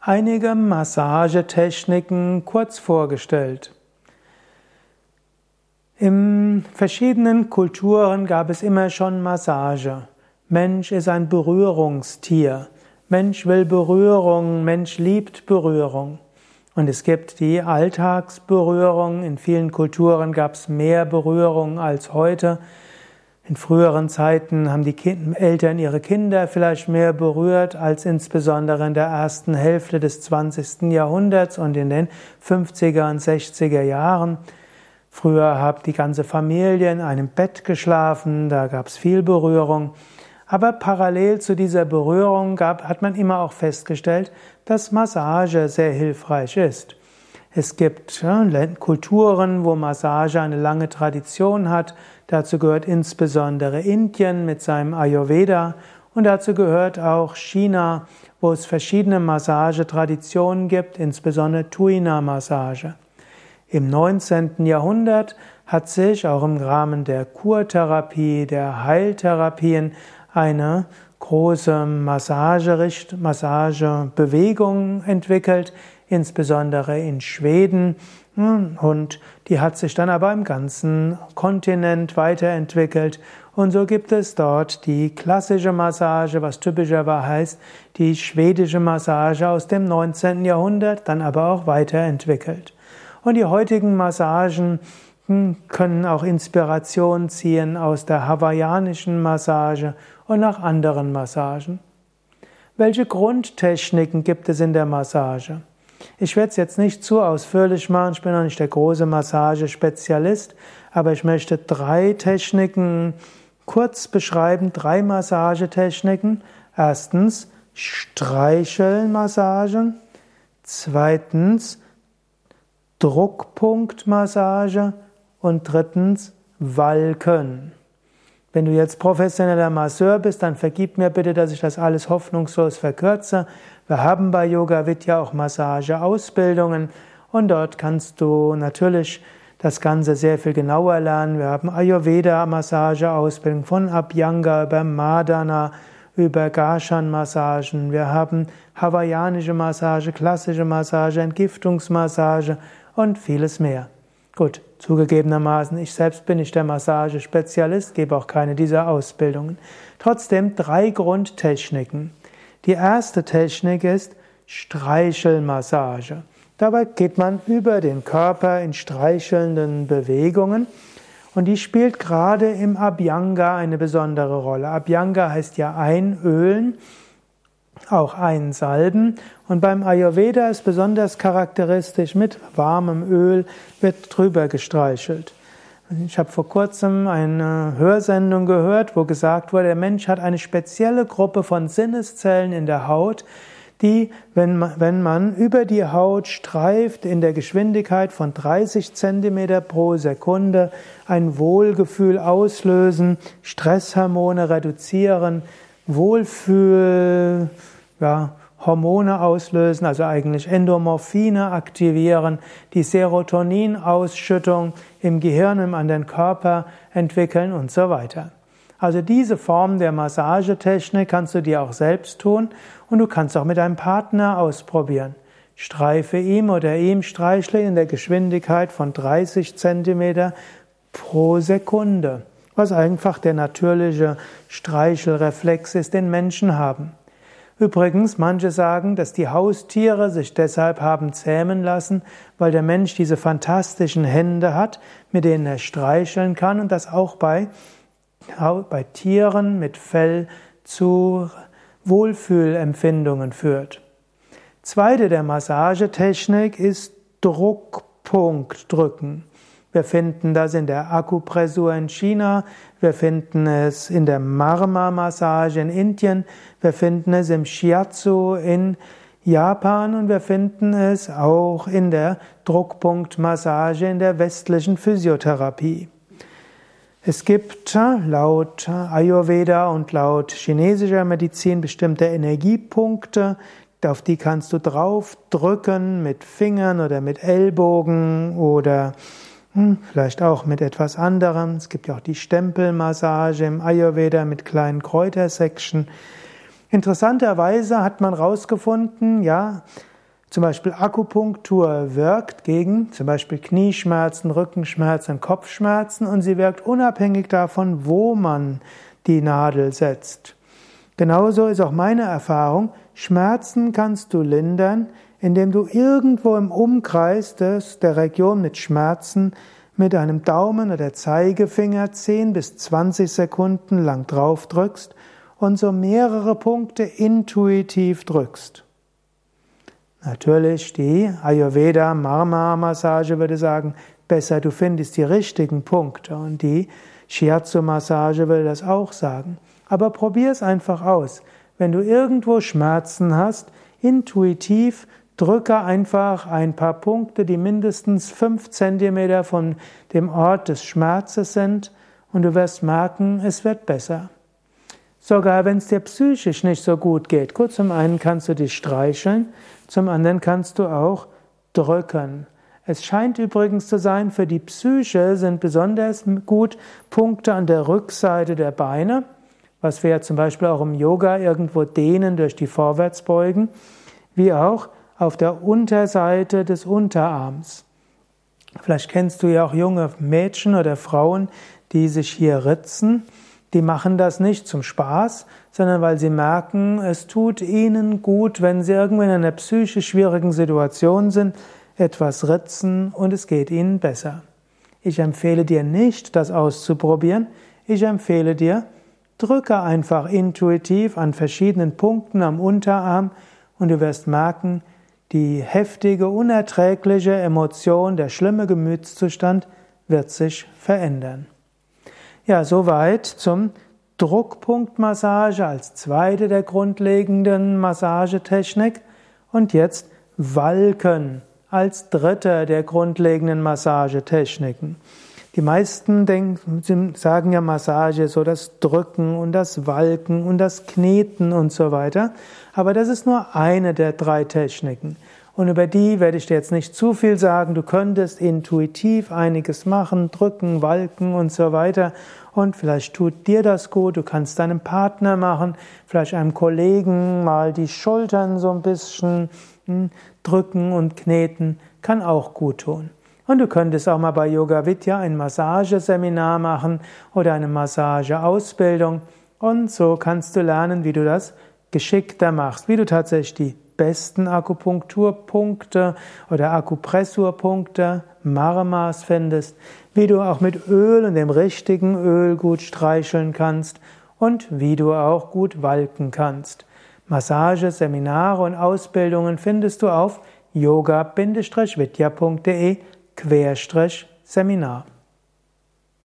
einige Massagetechniken kurz vorgestellt. In verschiedenen Kulturen gab es immer schon Massage. Mensch ist ein Berührungstier. Mensch will Berührung, Mensch liebt Berührung. Und es gibt die Alltagsberührung. In vielen Kulturen gab es mehr Berührung als heute. In früheren Zeiten haben die Eltern ihre Kinder vielleicht mehr berührt als insbesondere in der ersten Hälfte des 20. Jahrhunderts und in den 50er und 60er Jahren. Früher hat die ganze Familie in einem Bett geschlafen, da gab es viel Berührung. Aber parallel zu dieser Berührung gab, hat man immer auch festgestellt, dass Massage sehr hilfreich ist. Es gibt Kulturen, wo Massage eine lange Tradition hat. Dazu gehört insbesondere Indien mit seinem Ayurveda und dazu gehört auch China, wo es verschiedene Massagetraditionen gibt, insbesondere Tuina-Massage. Im 19. Jahrhundert hat sich auch im Rahmen der Kurtherapie, der Heiltherapien eine große Massagebewegung entwickelt, insbesondere in Schweden. Und die hat sich dann aber im ganzen Kontinent weiterentwickelt. Und so gibt es dort die klassische Massage, was typischerweise heißt, die schwedische Massage aus dem 19. Jahrhundert, dann aber auch weiterentwickelt. Und die heutigen Massagen hm, können auch Inspiration ziehen aus der hawaiianischen Massage und nach anderen Massagen. Welche Grundtechniken gibt es in der Massage? Ich werde es jetzt nicht zu ausführlich machen, ich bin noch nicht der große Massagespezialist, aber ich möchte drei Techniken kurz beschreiben, drei Massagetechniken. Erstens Streichelmassage, zweitens Druckpunktmassage und drittens Walken. Wenn du jetzt professioneller Masseur bist, dann vergib mir bitte, dass ich das alles hoffnungslos verkürze. Wir haben bei Yoga Vidya auch Massageausbildungen und dort kannst du natürlich das Ganze sehr viel genauer lernen. Wir haben Ayurveda Massageausbildung von Abhyanga über Madana über Garshan Massagen. Wir haben hawaiianische Massage, klassische Massage, Entgiftungsmassage und vieles mehr. Gut, zugegebenermaßen, ich selbst bin nicht der Massagespezialist, gebe auch keine dieser Ausbildungen. Trotzdem drei Grundtechniken. Die erste Technik ist Streichelmassage. Dabei geht man über den Körper in streichelnden Bewegungen und die spielt gerade im Abhyanga eine besondere Rolle. Abhyanga heißt ja einölen auch einsalben. Und beim Ayurveda ist besonders charakteristisch, mit warmem Öl wird drüber gestreichelt. Ich habe vor kurzem eine Hörsendung gehört, wo gesagt wurde, der Mensch hat eine spezielle Gruppe von Sinneszellen in der Haut, die, wenn man, wenn man über die Haut streift, in der Geschwindigkeit von 30 Zentimeter pro Sekunde ein Wohlgefühl auslösen, Stresshormone reduzieren, Wohlfühl, ja, Hormone auslösen, also eigentlich Endomorphine aktivieren, die Serotoninausschüttung im Gehirn und an den Körper entwickeln und so weiter. Also diese Form der Massagetechnik kannst du dir auch selbst tun und du kannst auch mit deinem Partner ausprobieren. Streife ihm oder ihm streichle in der Geschwindigkeit von 30 Zentimeter pro Sekunde, was einfach der natürliche Streichelreflex ist, den Menschen haben. Übrigens, manche sagen, dass die Haustiere sich deshalb haben zähmen lassen, weil der Mensch diese fantastischen Hände hat, mit denen er streicheln kann und das auch bei, bei Tieren mit Fell zu Wohlfühlempfindungen führt. Zweite der Massagetechnik ist Druckpunkt drücken. Wir finden das in der Akupressur in China, wir finden es in der Marma-Massage in Indien, wir finden es im Shiatsu in Japan. Und wir finden es auch in der Druckpunktmassage in der westlichen Physiotherapie. Es gibt laut Ayurveda und laut chinesischer Medizin bestimmte Energiepunkte, auf die kannst du drauf drücken mit Fingern oder mit Ellbogen oder vielleicht auch mit etwas anderem. Es gibt ja auch die Stempelmassage im Ayurveda mit kleinen Kräutersection. Interessanterweise hat man herausgefunden, ja, Zum Beispiel Akupunktur wirkt gegen zum Beispiel Knieschmerzen, Rückenschmerzen, Kopfschmerzen und sie wirkt unabhängig davon, wo man die Nadel setzt. Genauso ist auch meine Erfahrung, Schmerzen kannst du lindern, indem du irgendwo im Umkreis des, der Region mit Schmerzen mit einem Daumen oder Zeigefinger 10 bis 20 Sekunden lang drauf drückst und so mehrere Punkte intuitiv drückst. Natürlich die Ayurveda Marma Massage würde sagen, besser du findest die richtigen Punkte und die Shiatsu Massage will das auch sagen. Aber probier es einfach aus. Wenn du irgendwo Schmerzen hast, intuitiv drücke einfach ein paar Punkte, die mindestens fünf Zentimeter von dem Ort des Schmerzes sind, und du wirst merken, es wird besser. Sogar wenn es dir psychisch nicht so gut geht. Gut, zum einen kannst du dich streicheln, zum anderen kannst du auch drücken. Es scheint übrigens zu sein, für die Psyche sind besonders gut Punkte an der Rückseite der Beine, was wir ja zum Beispiel auch im Yoga irgendwo dehnen durch die Vorwärtsbeugen, wie auch auf der Unterseite des Unterarms. Vielleicht kennst du ja auch junge Mädchen oder Frauen, die sich hier ritzen. Die machen das nicht zum Spaß, sondern weil sie merken, es tut ihnen gut, wenn sie irgendwo in einer psychisch schwierigen Situation sind, etwas ritzen und es geht ihnen besser. Ich empfehle dir nicht, das auszuprobieren. Ich empfehle dir, drücke einfach intuitiv an verschiedenen Punkten am Unterarm und du wirst merken, die heftige, unerträgliche Emotion, der schlimme Gemütszustand wird sich verändern. Ja, soweit zum Druckpunktmassage als zweite der grundlegenden Massagetechnik und jetzt Walken als dritte der grundlegenden Massagetechniken. Die meisten denken, sagen ja Massage so das Drücken und das Walken und das Kneten und so weiter. Aber das ist nur eine der drei Techniken. Und über die werde ich dir jetzt nicht zu viel sagen. Du könntest intuitiv einiges machen, drücken, walken und so weiter. Und vielleicht tut dir das gut. Du kannst deinem Partner machen, vielleicht einem Kollegen mal die Schultern so ein bisschen hm, drücken und kneten. Kann auch gut tun. Und du könntest auch mal bei Yoga Vidya ein Massageseminar machen oder eine Massageausbildung. Und so kannst du lernen, wie du das geschickter machst, wie du tatsächlich die besten Akupunkturpunkte oder Akupressurpunkte, Marmas findest, wie du auch mit Öl und dem richtigen Öl gut streicheln kannst und wie du auch gut walken kannst. Massage, Seminare und Ausbildungen findest du auf yoga-vidya.de Querstrich Seminar